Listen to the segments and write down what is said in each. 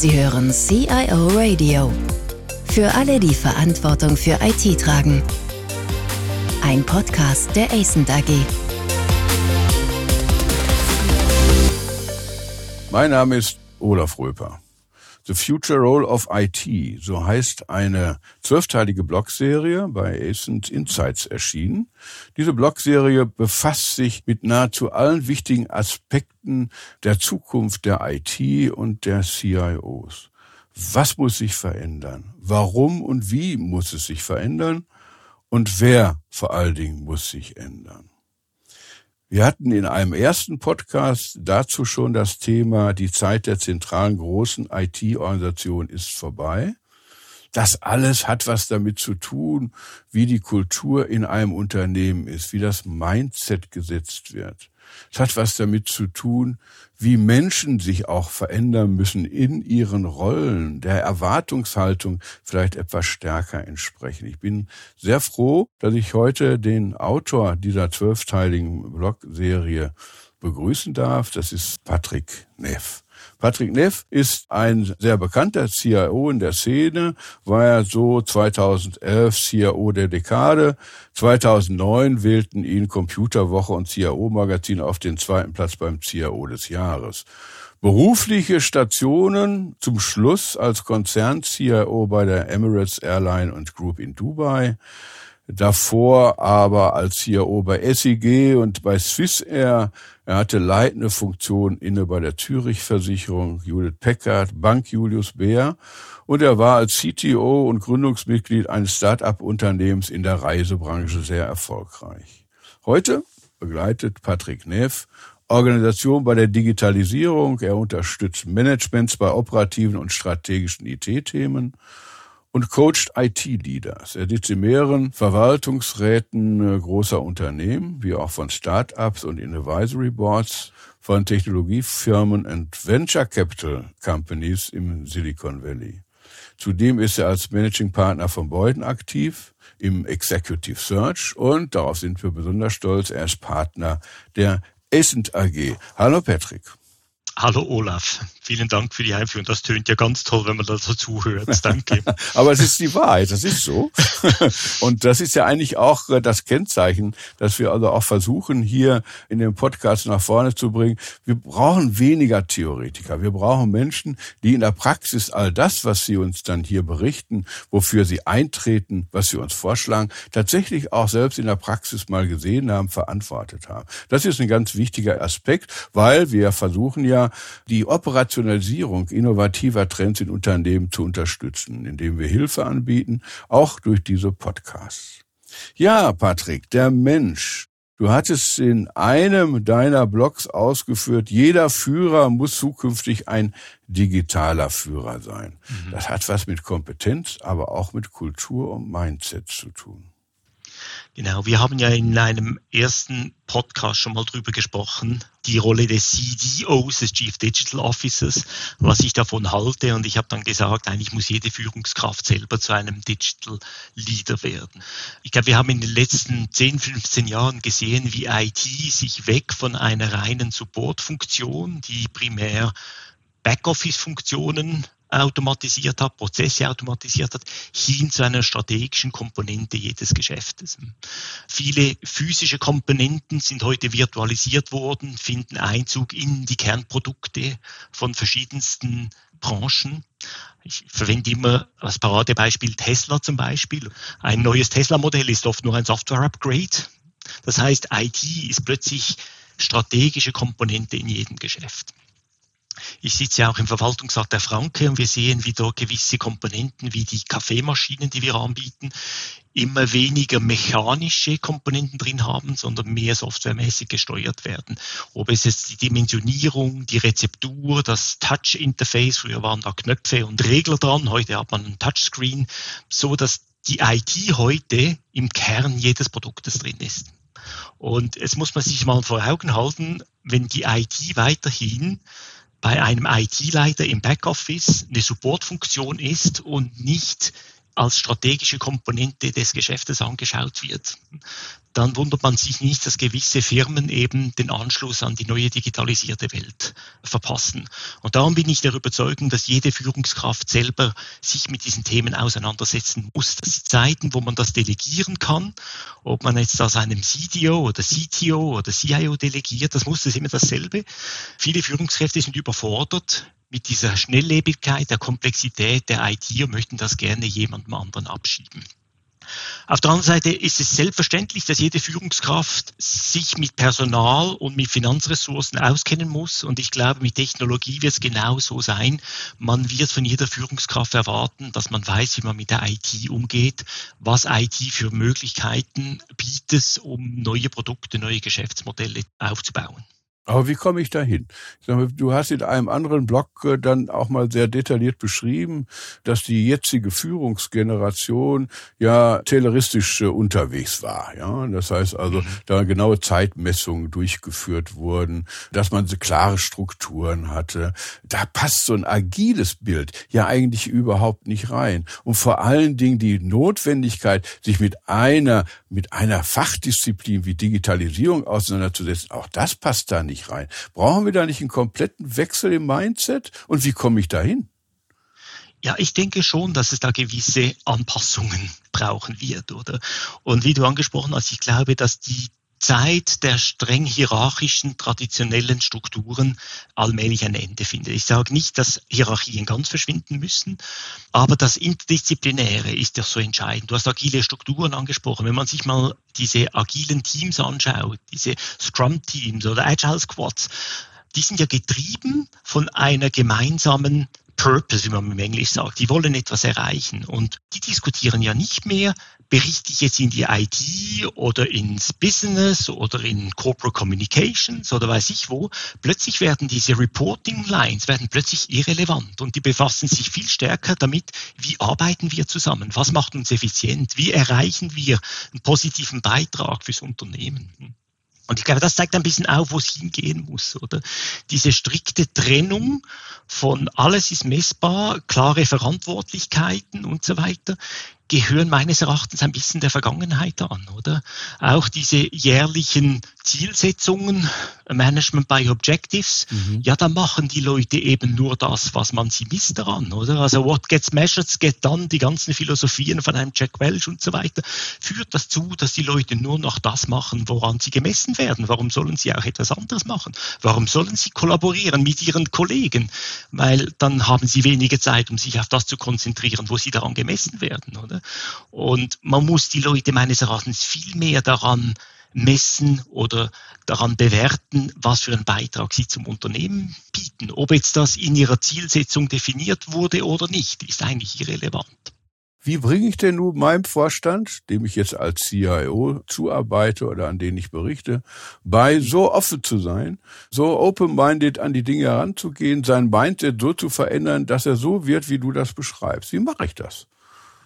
Sie hören CIO Radio. Für alle, die Verantwortung für IT tragen. Ein Podcast der ACENT AG. Mein Name ist Olaf Röper. The Future Role of IT, so heißt eine zwölfteilige Blogserie bei Ascent Insights erschienen. Diese Blogserie befasst sich mit nahezu allen wichtigen Aspekten der Zukunft der IT und der CIOs. Was muss sich verändern? Warum und wie muss es sich verändern? Und wer vor allen Dingen muss sich ändern? Wir hatten in einem ersten Podcast dazu schon das Thema, die Zeit der zentralen großen IT-Organisation ist vorbei. Das alles hat was damit zu tun, wie die Kultur in einem Unternehmen ist, wie das Mindset gesetzt wird. Es hat was damit zu tun, wie Menschen sich auch verändern müssen in ihren Rollen, der Erwartungshaltung vielleicht etwas stärker entsprechen. Ich bin sehr froh, dass ich heute den Autor dieser zwölfteiligen Blogserie begrüßen darf. Das ist Patrick Neff. Patrick Neff ist ein sehr bekannter CIO in der Szene, war ja so 2011 CIO der Dekade. 2009 wählten ihn Computerwoche und CIO Magazin auf den zweiten Platz beim CIO des Jahres. Berufliche Stationen zum Schluss als Konzern-CIO bei der Emirates Airline und Group in Dubai. Davor aber als CIO bei SIG und bei Swissair er hatte leitende Funktion inne bei der Zürich-Versicherung, Judith Peckert, Bank Julius Bär und er war als CTO und Gründungsmitglied eines Start-up-Unternehmens in der Reisebranche sehr erfolgreich. Heute begleitet Patrick Neff Organisation bei der Digitalisierung. Er unterstützt Managements bei operativen und strategischen IT-Themen und coacht IT-Leaders. Er sitzt in mehreren Verwaltungsräten äh, großer Unternehmen, wie auch von Start-ups und in Advisory Boards von Technologiefirmen und Venture Capital Companies im Silicon Valley. Zudem ist er als Managing Partner von Beuden aktiv im Executive Search und darauf sind wir besonders stolz, er ist Partner der Essent AG. Hallo Patrick. Hallo Olaf, vielen Dank für die Einführung. Das tönt ja ganz toll, wenn man da so zuhört. Danke. Aber es ist die Wahrheit, das ist so. Und das ist ja eigentlich auch äh, das Kennzeichen, dass wir also auch versuchen, hier in dem Podcast nach vorne zu bringen. Wir brauchen weniger Theoretiker. Wir brauchen Menschen, die in der Praxis all das, was sie uns dann hier berichten, wofür sie eintreten, was sie uns vorschlagen, tatsächlich auch selbst in der Praxis mal gesehen haben, verantwortet haben. Das ist ein ganz wichtiger Aspekt, weil wir versuchen ja, die Operationalisierung innovativer Trends in Unternehmen zu unterstützen, indem wir Hilfe anbieten, auch durch diese Podcasts. Ja, Patrick, der Mensch. Du hattest in einem deiner Blogs ausgeführt, jeder Führer muss zukünftig ein digitaler Führer sein. Mhm. Das hat was mit Kompetenz, aber auch mit Kultur und Mindset zu tun. Genau, wir haben ja in einem ersten Podcast schon mal drüber gesprochen, die Rolle des CDOs, des Chief Digital Officers, was ich davon halte. Und ich habe dann gesagt, eigentlich muss jede Führungskraft selber zu einem Digital Leader werden. Ich glaube, wir haben in den letzten 10, 15 Jahren gesehen, wie IT sich weg von einer reinen Supportfunktion, die primär Backoffice-Funktionen automatisiert hat, Prozesse automatisiert hat, hin zu einer strategischen Komponente jedes Geschäftes. Viele physische Komponenten sind heute virtualisiert worden, finden Einzug in die Kernprodukte von verschiedensten Branchen. Ich verwende immer als Paradebeispiel Tesla zum Beispiel. Ein neues Tesla-Modell ist oft nur ein Software-Upgrade. Das heißt, IT ist plötzlich strategische Komponente in jedem Geschäft. Ich sitze ja auch im Verwaltungsrat der Franke und wir sehen, wie dort gewisse Komponenten wie die Kaffeemaschinen, die wir anbieten, immer weniger mechanische Komponenten drin haben, sondern mehr softwaremäßig gesteuert werden. Ob es jetzt die Dimensionierung, die Rezeptur, das Touch-Interface, früher waren da Knöpfe und Regler dran, heute hat man ein Touchscreen, so dass die IT heute im Kern jedes Produktes drin ist. Und es muss man sich mal vor Augen halten, wenn die IT weiterhin bei einem IT-Leiter im Backoffice eine Supportfunktion ist und nicht als strategische Komponente des Geschäftes angeschaut wird, dann wundert man sich nicht, dass gewisse Firmen eben den Anschluss an die neue digitalisierte Welt verpassen. Und darum bin ich der Überzeugung, dass jede Führungskraft selber sich mit diesen Themen auseinandersetzen muss. Das sind Zeiten, wo man das delegieren kann, ob man jetzt das einem CDO oder CTO oder CIO delegiert, das muss das immer dasselbe. Viele Führungskräfte sind überfordert mit dieser Schnelllebigkeit, der Komplexität der IT und möchten das gerne jemandem anderen abschieben. Auf der anderen Seite ist es selbstverständlich, dass jede Führungskraft sich mit Personal und mit Finanzressourcen auskennen muss. Und ich glaube, mit Technologie wird es genau so sein. Man wird von jeder Führungskraft erwarten, dass man weiß, wie man mit der IT umgeht, was IT für Möglichkeiten bietet, um neue Produkte, neue Geschäftsmodelle aufzubauen. Aber wie komme ich da hin? Du hast in einem anderen Blog äh, dann auch mal sehr detailliert beschrieben, dass die jetzige Führungsgeneration ja tayloristisch äh, unterwegs war. Ja, das heißt also, mhm. da genaue Zeitmessungen durchgeführt wurden, dass man so klare Strukturen hatte. Da passt so ein agiles Bild ja eigentlich überhaupt nicht rein. Und vor allen Dingen die Notwendigkeit, sich mit einer, mit einer Fachdisziplin wie Digitalisierung auseinanderzusetzen, auch das passt da nicht nicht rein. Brauchen wir da nicht einen kompletten Wechsel im Mindset? Und wie komme ich da hin? Ja, ich denke schon, dass es da gewisse Anpassungen brauchen wird, oder? Und wie du angesprochen hast, ich glaube, dass die Zeit der streng hierarchischen, traditionellen Strukturen allmählich ein Ende findet. Ich sage nicht, dass Hierarchien ganz verschwinden müssen, aber das Interdisziplinäre ist ja so entscheidend. Du hast agile Strukturen angesprochen. Wenn man sich mal diese agilen Teams anschaut, diese Scrum-Teams oder Agile Squads, die sind ja getrieben von einer gemeinsamen Purpose, wie man im Englisch sagt. Die wollen etwas erreichen und die diskutieren ja nicht mehr, berichte ich jetzt in die IT oder ins Business oder in Corporate Communications oder weiß ich wo. Plötzlich werden diese Reporting Lines werden plötzlich irrelevant und die befassen sich viel stärker damit, wie arbeiten wir zusammen, was macht uns effizient, wie erreichen wir einen positiven Beitrag fürs Unternehmen. Und ich glaube, das zeigt ein bisschen auf, wo es hingehen muss, oder? Diese strikte Trennung von alles ist messbar, klare Verantwortlichkeiten und so weiter, gehören meines Erachtens ein bisschen der Vergangenheit an, oder? Auch diese jährlichen Zielsetzungen, Management by Objectives, mhm. ja, da machen die Leute eben nur das, was man sie misst daran, oder? Also what gets measured, get done, die ganzen Philosophien von einem Jack Welch und so weiter, führt das zu, dass die Leute nur noch das machen, woran sie gemessen werden. Warum sollen sie auch etwas anderes machen? Warum sollen sie kollaborieren mit ihren Kollegen? Weil dann haben sie wenige Zeit, um sich auf das zu konzentrieren, wo sie daran gemessen werden, oder? Und man muss die Leute meines Erachtens viel mehr daran messen oder daran bewerten, was für einen Beitrag sie zum Unternehmen bieten. Ob jetzt das in ihrer Zielsetzung definiert wurde oder nicht, ist eigentlich irrelevant. Wie bringe ich denn nun meinem Vorstand, dem ich jetzt als CIO zuarbeite oder an den ich berichte, bei, so offen zu sein, so open-minded an die Dinge heranzugehen, sein Mindset so zu verändern, dass er so wird, wie du das beschreibst? Wie mache ich das?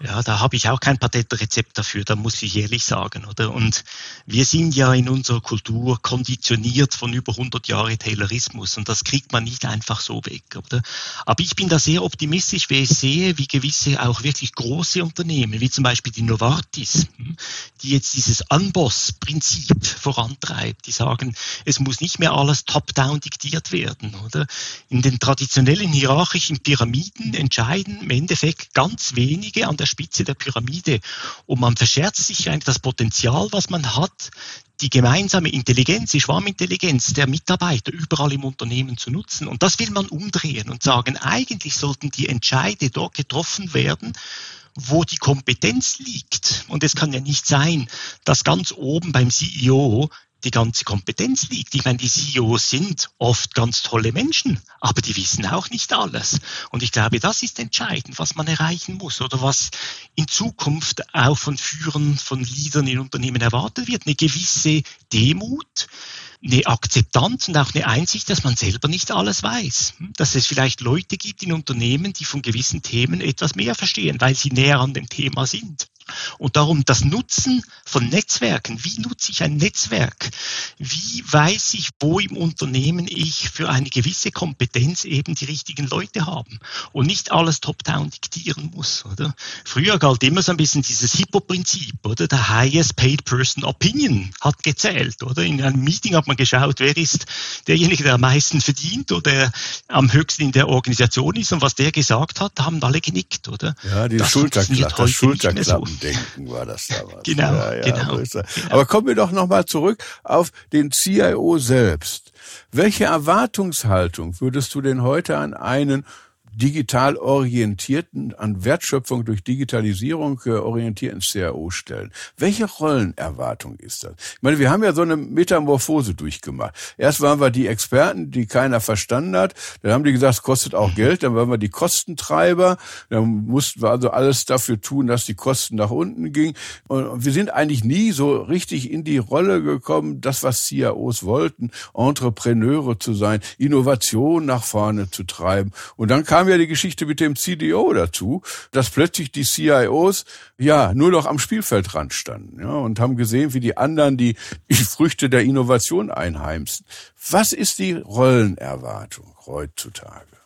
Ja, da habe ich auch kein Patentrezept dafür, da muss ich ehrlich sagen, oder? Und wir sind ja in unserer Kultur konditioniert von über 100 Jahre Taylorismus und das kriegt man nicht einfach so weg, oder? Aber ich bin da sehr optimistisch, wenn ich sehe, wie gewisse auch wirklich große Unternehmen, wie zum Beispiel die Novartis, hm, die jetzt dieses Unboss-Prinzip vorantreibt, die sagen, es muss nicht mehr alles top-down diktiert werden, oder? In den traditionellen hierarchischen Pyramiden entscheiden im Endeffekt ganz wenige an der Spitze der Pyramide und man verscherzt sich eigentlich das Potenzial, was man hat, die gemeinsame Intelligenz, die Schwarmintelligenz der Mitarbeiter überall im Unternehmen zu nutzen. Und das will man umdrehen und sagen, eigentlich sollten die Entscheide dort getroffen werden, wo die Kompetenz liegt. Und es kann ja nicht sein, dass ganz oben beim CEO die ganze Kompetenz liegt. Ich meine, die CEOs sind oft ganz tolle Menschen, aber die wissen auch nicht alles. Und ich glaube, das ist entscheidend, was man erreichen muss oder was in Zukunft auch von Führern, von Leadern in Unternehmen erwartet wird. Eine gewisse Demut, eine Akzeptanz und auch eine Einsicht, dass man selber nicht alles weiß. Dass es vielleicht Leute gibt in Unternehmen, die von gewissen Themen etwas mehr verstehen, weil sie näher an dem Thema sind. Und darum das Nutzen von Netzwerken. Wie nutze ich ein Netzwerk? Wie weiß ich, wo im Unternehmen ich für eine gewisse Kompetenz eben die richtigen Leute haben und nicht alles top-down diktieren muss, oder? Früher galt immer so ein bisschen dieses Hippo-Prinzip, oder? Der highest paid person opinion hat gezählt, oder? In einem Meeting hat man geschaut, wer ist derjenige, der am meisten verdient oder am höchsten in der Organisation ist und was der gesagt hat, haben alle genickt, oder? Ja, die Schulterklappe, Schulterklappen. Denken war das damals. genau, ja, ja, genau, genau. Aber kommen wir doch nochmal zurück auf den CIO selbst. Welche Erwartungshaltung würdest du denn heute an einen digital orientierten, an Wertschöpfung durch Digitalisierung äh, orientierten CAO stellen. Welche Rollenerwartung ist das? Ich meine, wir haben ja so eine Metamorphose durchgemacht. Erst waren wir die Experten, die keiner verstanden hat. Dann haben die gesagt, es kostet auch Geld. Dann waren wir die Kostentreiber. Dann mussten wir also alles dafür tun, dass die Kosten nach unten gingen. Und wir sind eigentlich nie so richtig in die Rolle gekommen, das, was CIOs wollten, Entrepreneure zu sein, Innovation nach vorne zu treiben. Und dann kam kam ja die Geschichte mit dem CDO dazu, dass plötzlich die CIOs ja nur noch am Spielfeldrand standen ja, und haben gesehen, wie die anderen die, die Früchte der Innovation einheimsen. Was ist die Rollenerwartung heutzutage?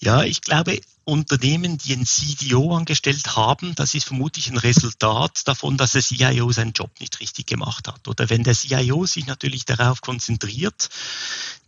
Ja, ich glaube, Unternehmen, die einen CDO angestellt haben, das ist vermutlich ein Resultat davon, dass der CIO seinen Job nicht richtig gemacht hat. Oder wenn der CIO sich natürlich darauf konzentriert,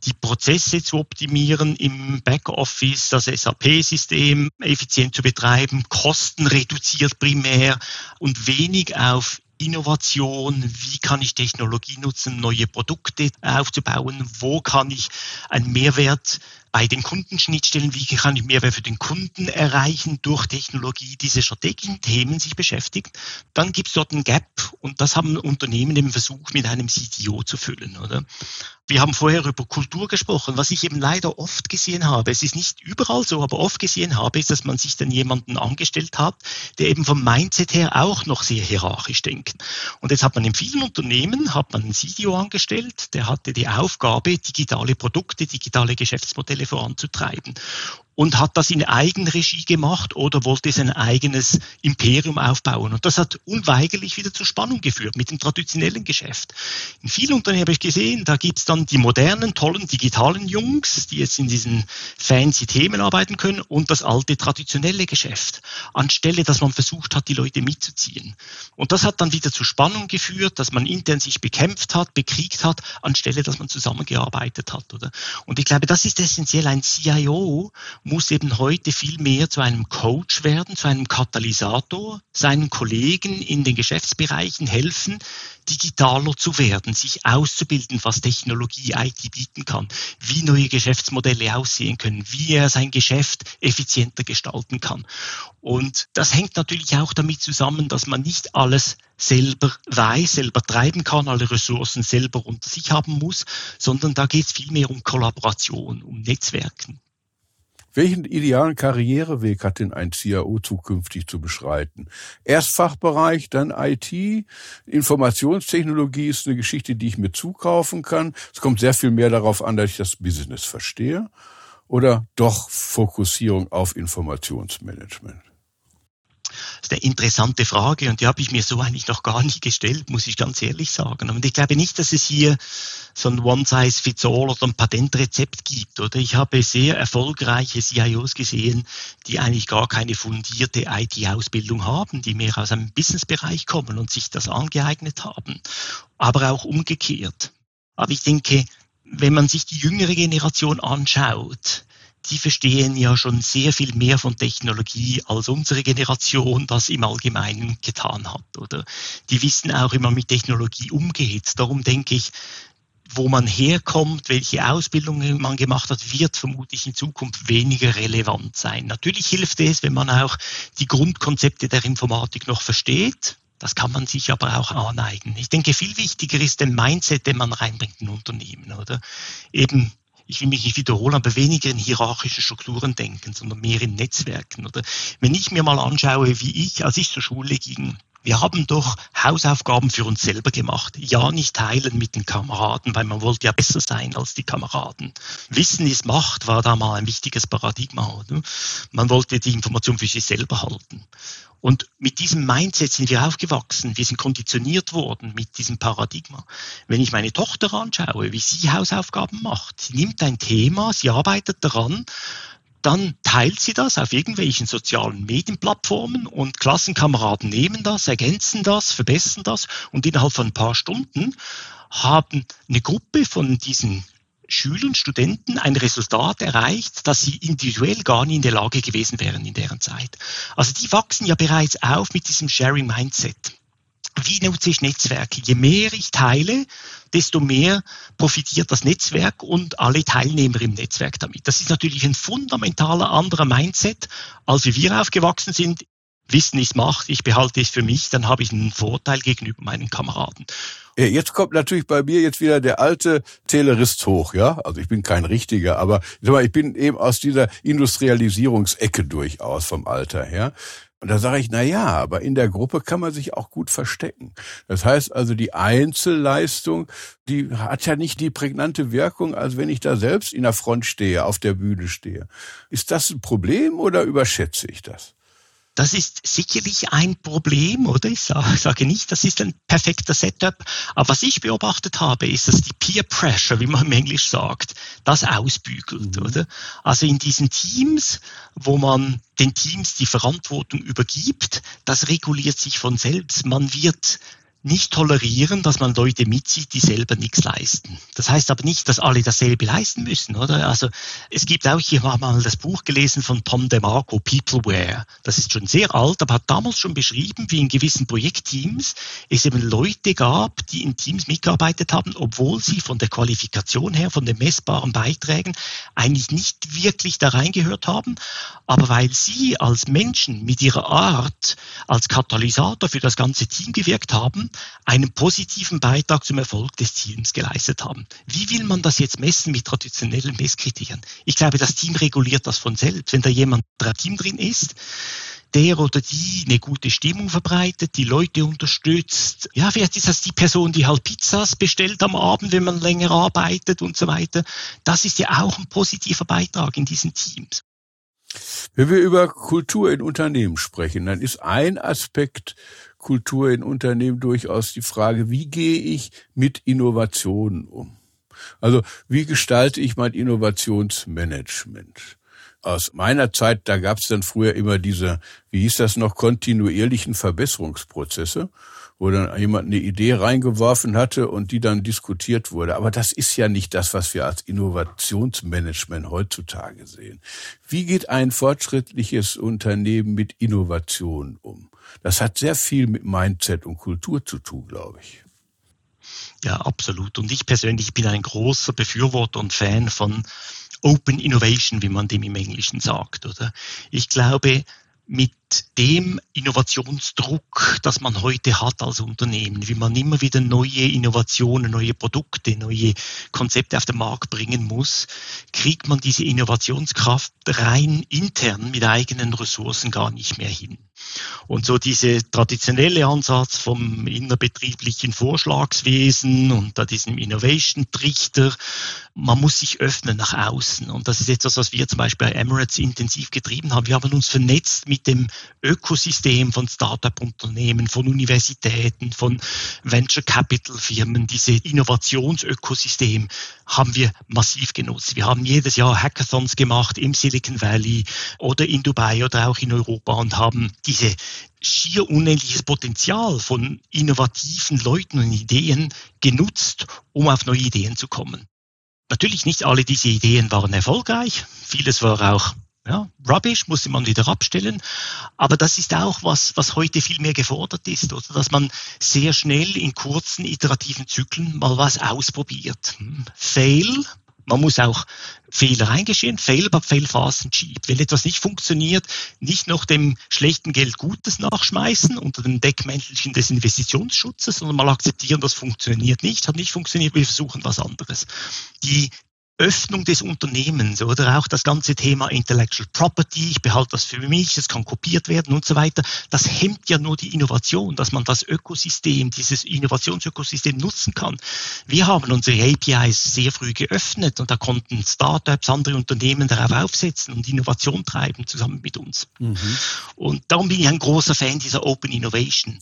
die Prozesse zu optimieren im Backoffice, das SAP-System effizient zu betreiben, Kosten reduziert primär und wenig auf Innovation, wie kann ich Technologie nutzen, neue Produkte aufzubauen, wo kann ich einen Mehrwert bei den Kundenschnittstellen, wie kann ich Mehrwert für den Kunden erreichen durch Technologie, diese strategischen Themen sich beschäftigt, dann gibt es dort ein Gap und das haben Unternehmen eben versucht mit einem CTO zu füllen. Oder? Wir haben vorher über Kultur gesprochen. Was ich eben leider oft gesehen habe, es ist nicht überall so, aber oft gesehen habe, ist, dass man sich dann jemanden angestellt hat, der eben vom Mindset her auch noch sehr hierarchisch denkt. Und jetzt hat man in vielen Unternehmen, hat man einen CTO angestellt, der hatte die Aufgabe, digitale Produkte, digitale Geschäftsmodelle voranzutreiben und hat das in Eigenregie gemacht oder wollte sein eigenes Imperium aufbauen. Und das hat unweigerlich wieder zur Spannung geführt mit dem traditionellen Geschäft. In vielen Unternehmen habe ich gesehen, da gibt es dann die modernen, tollen, digitalen Jungs, die jetzt in diesen fancy Themen arbeiten können und das alte, traditionelle Geschäft, anstelle, dass man versucht hat, die Leute mitzuziehen. Und das hat dann wieder zur Spannung geführt, dass man intern sich bekämpft hat, bekriegt hat, anstelle, dass man zusammengearbeitet hat. Oder? Und ich glaube, das ist essentiell. Ein CIO muss eben heute viel mehr zu einem Coach werden, zu einem Katalysator, seinen Kollegen in den Geschäftsbereichen helfen, digitaler zu werden, sich auszubilden, was Technologie IT bieten kann, wie neue Geschäftsmodelle aussehen können, wie er sein Geschäft effizienter gestalten kann. Und das hängt natürlich auch damit zusammen, dass man nicht alles selber weiß, selber treiben kann, alle Ressourcen selber unter sich haben muss, sondern da geht es vielmehr um Kollaboration, um Netzwerken. Welchen idealen Karriereweg hat denn ein CIO zukünftig zu beschreiten? Erst Fachbereich, dann IT. Informationstechnologie ist eine Geschichte, die ich mir zukaufen kann. Es kommt sehr viel mehr darauf an, dass ich das Business verstehe. Oder doch Fokussierung auf Informationsmanagement? Das ist eine interessante Frage und die habe ich mir so eigentlich noch gar nicht gestellt, muss ich ganz ehrlich sagen. Und ich glaube nicht, dass es hier so ein One-Size-Fits-All oder ein Patentrezept gibt. Oder ich habe sehr erfolgreiche CIOs gesehen, die eigentlich gar keine fundierte IT-Ausbildung haben, die mehr aus einem Businessbereich kommen und sich das angeeignet haben. Aber auch umgekehrt. Aber ich denke, wenn man sich die jüngere Generation anschaut, die verstehen ja schon sehr viel mehr von Technologie als unsere Generation das im Allgemeinen getan hat, oder? Die wissen auch, wie man mit Technologie umgeht. Darum denke ich, wo man herkommt, welche Ausbildung man gemacht hat, wird vermutlich in Zukunft weniger relevant sein. Natürlich hilft es, wenn man auch die Grundkonzepte der Informatik noch versteht. Das kann man sich aber auch aneignen. Ich denke, viel wichtiger ist der Mindset, den man reinbringt in Unternehmen, oder? Eben ich will mich nicht wiederholen, aber weniger in hierarchischen Strukturen denken, sondern mehr in Netzwerken. Oder wenn ich mir mal anschaue, wie ich, als ich zur Schule ging, Wir haben doch Hausaufgaben für uns selber gemacht. Ja, nicht teilen mit den Kameraden, weil man wollte ja besser sein als die Kameraden. Wissen ist Macht war da mal ein wichtiges Paradigma. Oder? Man wollte die Information für sich selber halten. Und mit diesem Mindset sind wir aufgewachsen. Wir sind konditioniert worden mit diesem Paradigma. Wenn ich meine Tochter anschaue, wie sie Hausaufgaben macht, sie nimmt ein Thema, sie arbeitet daran, dann teilt sie das auf irgendwelchen sozialen Medienplattformen und Klassenkameraden nehmen das, ergänzen das, verbessern das und innerhalb von ein paar Stunden haben eine Gruppe von diesen Schülern, Studenten ein Resultat erreicht, das sie individuell gar nicht in der Lage gewesen wären in deren Zeit. Also die wachsen ja bereits auf mit diesem Sharing Mindset. Wie nutze ich Netzwerke? Je mehr ich teile, desto mehr profitiert das Netzwerk und alle Teilnehmer im Netzwerk damit. Das ist natürlich ein fundamentaler anderer Mindset, als wie wir aufgewachsen sind. Wissen ist Macht, ich behalte es für mich, dann habe ich einen Vorteil gegenüber meinen Kameraden. Jetzt kommt natürlich bei mir jetzt wieder der alte Taylorist hoch, ja. Also ich bin kein richtiger, aber ich bin eben aus dieser Industrialisierungsecke durchaus vom Alter her. Und da sage ich, na ja, aber in der Gruppe kann man sich auch gut verstecken. Das heißt also, die Einzelleistung, die hat ja nicht die prägnante Wirkung, als wenn ich da selbst in der Front stehe, auf der Bühne stehe. Ist das ein Problem oder überschätze ich das? Das ist sicherlich ein Problem, oder? Ich sage nicht, das ist ein perfekter Setup. Aber was ich beobachtet habe, ist, dass die Peer Pressure, wie man im Englisch sagt, das ausbügelt, mhm. oder? Also in diesen Teams, wo man den Teams die Verantwortung übergibt, das reguliert sich von selbst. Man wird nicht tolerieren, dass man Leute mitzieht, die selber nichts leisten. Das heißt aber nicht, dass alle dasselbe leisten müssen, oder? Also es gibt auch, ich habe mal das Buch gelesen von Tom DeMarco, Peopleware. Das ist schon sehr alt, aber hat damals schon beschrieben, wie in gewissen Projektteams es eben Leute gab, die in Teams mitgearbeitet haben, obwohl sie von der Qualifikation her, von den messbaren Beiträgen eigentlich nicht wirklich da reingehört haben, aber weil sie als Menschen mit ihrer Art als Katalysator für das ganze Team gewirkt haben, einen positiven Beitrag zum Erfolg des Teams geleistet haben. Wie will man das jetzt messen mit traditionellen Messkriterien? Ich glaube, das Team reguliert das von selbst. Wenn da jemand im Team drin ist, der oder die eine gute Stimmung verbreitet, die Leute unterstützt. Ja, vielleicht ist das die Person, die halt Pizzas bestellt am Abend, wenn man länger arbeitet und so weiter. Das ist ja auch ein positiver Beitrag in diesen Teams. Wenn wir über Kultur in Unternehmen sprechen, dann ist ein Aspekt Kultur in Unternehmen durchaus die Frage, wie gehe ich mit Innovationen um? Also wie gestalte ich mein Innovationsmanagement? Aus meiner Zeit, da gab es dann früher immer diese, wie hieß das noch, kontinuierlichen Verbesserungsprozesse wo dann jemand eine Idee reingeworfen hatte und die dann diskutiert wurde. Aber das ist ja nicht das, was wir als Innovationsmanagement heutzutage sehen. Wie geht ein fortschrittliches Unternehmen mit Innovation um? Das hat sehr viel mit Mindset und Kultur zu tun, glaube ich. Ja, absolut. Und ich persönlich bin ein großer Befürworter und Fan von Open Innovation, wie man dem im Englischen sagt, oder? Ich glaube, mit dem Innovationsdruck, das man heute hat als Unternehmen, wie man immer wieder neue Innovationen, neue Produkte, neue Konzepte auf den Markt bringen muss, kriegt man diese Innovationskraft rein intern mit eigenen Ressourcen gar nicht mehr hin. Und so diese traditionelle Ansatz vom innerbetrieblichen Vorschlagswesen und da diesem Innovation-Trichter, man muss sich öffnen nach außen. Und das ist etwas, was wir zum Beispiel bei Emirates intensiv getrieben haben. Wir haben uns vernetzt mit dem Ökosystem von Startup-Unternehmen, von Universitäten, von Venture Capital-Firmen. Diese Innovationsökosystem haben wir massiv genutzt. Wir haben jedes Jahr Hackathons gemacht im Silicon Valley oder in Dubai oder auch in Europa und haben diese schier unendliches Potenzial von innovativen Leuten und Ideen genutzt, um auf neue Ideen zu kommen. Natürlich nicht alle diese Ideen waren erfolgreich. Vieles war auch ja, Rubbish musste man wieder abstellen. Aber das ist auch was, was heute viel mehr gefordert ist, oder? Dass man sehr schnell in kurzen iterativen Zyklen mal was ausprobiert. Hm. Fail. Man muss auch Fehler eingestehen. Fail, but fail fast and cheap. Wenn etwas nicht funktioniert, nicht noch dem schlechten Geld Gutes nachschmeißen unter dem Deckmäntelchen des Investitionsschutzes, sondern mal akzeptieren, das funktioniert nicht, hat nicht funktioniert, wir versuchen was anderes. Die Öffnung des Unternehmens oder auch das ganze Thema Intellectual Property, ich behalte das für mich, es kann kopiert werden und so weiter, das hemmt ja nur die Innovation, dass man das Ökosystem, dieses Innovationsökosystem nutzen kann. Wir haben unsere APIs sehr früh geöffnet und da konnten Startups, andere Unternehmen darauf aufsetzen und Innovation treiben zusammen mit uns. Mhm. Und darum bin ich ein großer Fan dieser Open Innovation.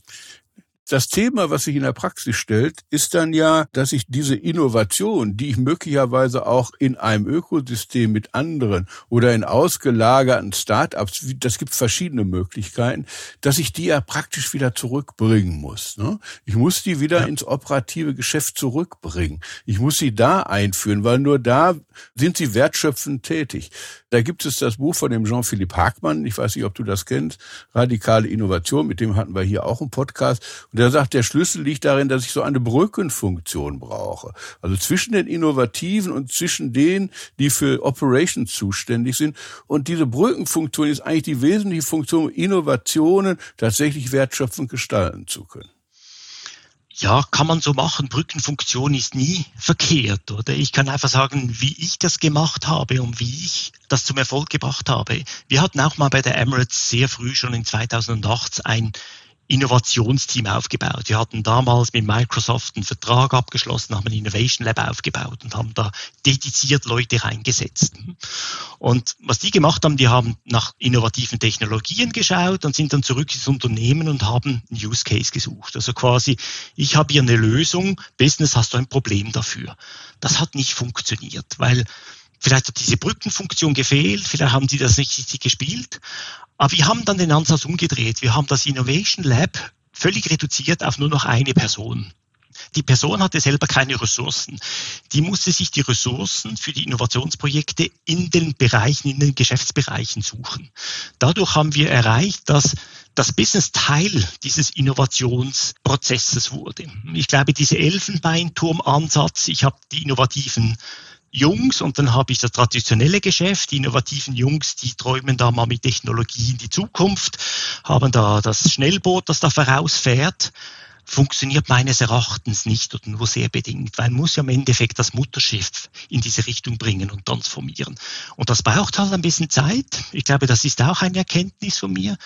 Das Thema, was sich in der Praxis stellt, ist dann ja, dass ich diese Innovation, die ich möglicherweise auch in einem Ökosystem mit anderen oder in ausgelagerten Startups, das gibt verschiedene Möglichkeiten, dass ich die ja praktisch wieder zurückbringen muss. Ne? Ich muss die wieder ja. ins operative Geschäft zurückbringen. Ich muss sie da einführen, weil nur da sind sie wertschöpfend tätig. Da gibt es das Buch von dem Jean-Philippe Hagmann, ich weiß nicht, ob du das kennst, Radikale Innovation, mit dem hatten wir hier auch einen Podcast. Und der sagt, der Schlüssel liegt darin, dass ich so eine Brückenfunktion brauche. Also zwischen den Innovativen und zwischen denen, die für Operations zuständig sind. Und diese Brückenfunktion ist eigentlich die wesentliche Funktion, Innovationen tatsächlich wertschöpfend gestalten zu können. Ja, kann man so machen. Brückenfunktion ist nie verkehrt, oder? Ich kann einfach sagen, wie ich das gemacht habe und wie ich das zum Erfolg gebracht habe. Wir hatten auch mal bei der Emirates sehr früh schon in 2008 ein Innovationsteam aufgebaut. Wir hatten damals mit Microsoft einen Vertrag abgeschlossen, haben ein Innovation Lab aufgebaut und haben da dediziert Leute reingesetzt. Und was die gemacht haben, die haben nach innovativen Technologien geschaut und sind dann zurück ins Unternehmen und haben einen Use Case gesucht. Also quasi, ich habe hier eine Lösung, Business hast du ein Problem dafür. Das hat nicht funktioniert, weil Vielleicht hat diese Brückenfunktion gefehlt, vielleicht haben sie das nicht richtig gespielt. Aber wir haben dann den Ansatz umgedreht. Wir haben das Innovation Lab völlig reduziert auf nur noch eine Person. Die Person hatte selber keine Ressourcen. Die musste sich die Ressourcen für die Innovationsprojekte in den Bereichen, in den Geschäftsbereichen suchen. Dadurch haben wir erreicht, dass das Business Teil dieses Innovationsprozesses wurde. Ich glaube, dieser Elfenbeinturm-Ansatz, ich habe die innovativen Jungs und dann habe ich das traditionelle Geschäft. Die innovativen Jungs, die träumen da mal mit Technologie in die Zukunft, haben da das Schnellboot, das da vorausfährt. Funktioniert meines Erachtens nicht oder nur sehr bedingt, weil man muss ja im Endeffekt das Mutterschiff in diese Richtung bringen und transformieren. Und das braucht halt ein bisschen Zeit. Ich glaube, das ist auch eine Erkenntnis von mir.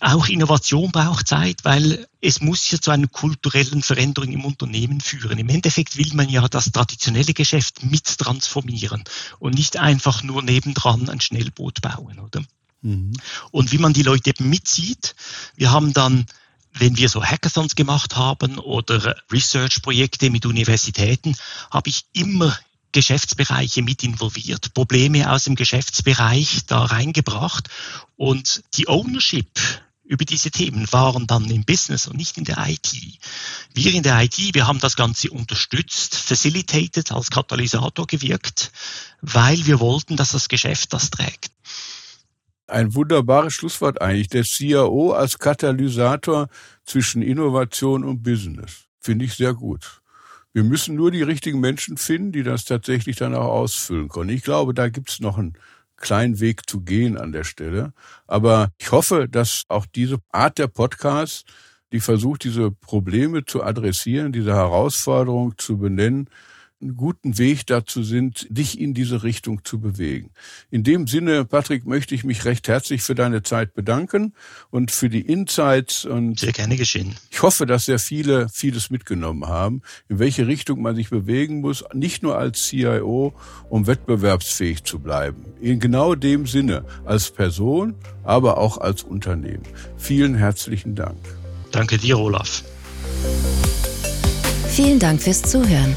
Auch Innovation braucht Zeit, weil es muss ja zu einer kulturellen Veränderung im Unternehmen führen. Im Endeffekt will man ja das traditionelle Geschäft mit transformieren und nicht einfach nur nebendran ein Schnellboot bauen, oder? Mhm. Und wie man die Leute eben mitzieht, wir haben dann wenn wir so Hackathons gemacht haben oder Research-Projekte mit Universitäten, habe ich immer Geschäftsbereiche mit involviert, Probleme aus dem Geschäftsbereich da reingebracht und die Ownership über diese Themen waren dann im Business und nicht in der IT. Wir in der IT, wir haben das Ganze unterstützt, facilitated, als Katalysator gewirkt, weil wir wollten, dass das Geschäft das trägt. Ein wunderbares Schlusswort eigentlich. Der CIO als Katalysator zwischen Innovation und Business. Finde ich sehr gut. Wir müssen nur die richtigen Menschen finden, die das tatsächlich dann auch ausfüllen können. Ich glaube, da gibt es noch einen kleinen Weg zu gehen an der Stelle. Aber ich hoffe, dass auch diese Art der Podcasts, die versucht, diese Probleme zu adressieren, diese Herausforderung zu benennen, einen guten Weg dazu sind, dich in diese Richtung zu bewegen. In dem Sinne, Patrick, möchte ich mich recht herzlich für deine Zeit bedanken und für die Insights und sehr gerne geschehen. Ich hoffe, dass sehr viele vieles mitgenommen haben, in welche Richtung man sich bewegen muss, nicht nur als CIO, um wettbewerbsfähig zu bleiben. In genau dem Sinne, als Person, aber auch als Unternehmen. Vielen herzlichen Dank. Danke dir, Olaf. Vielen Dank fürs Zuhören.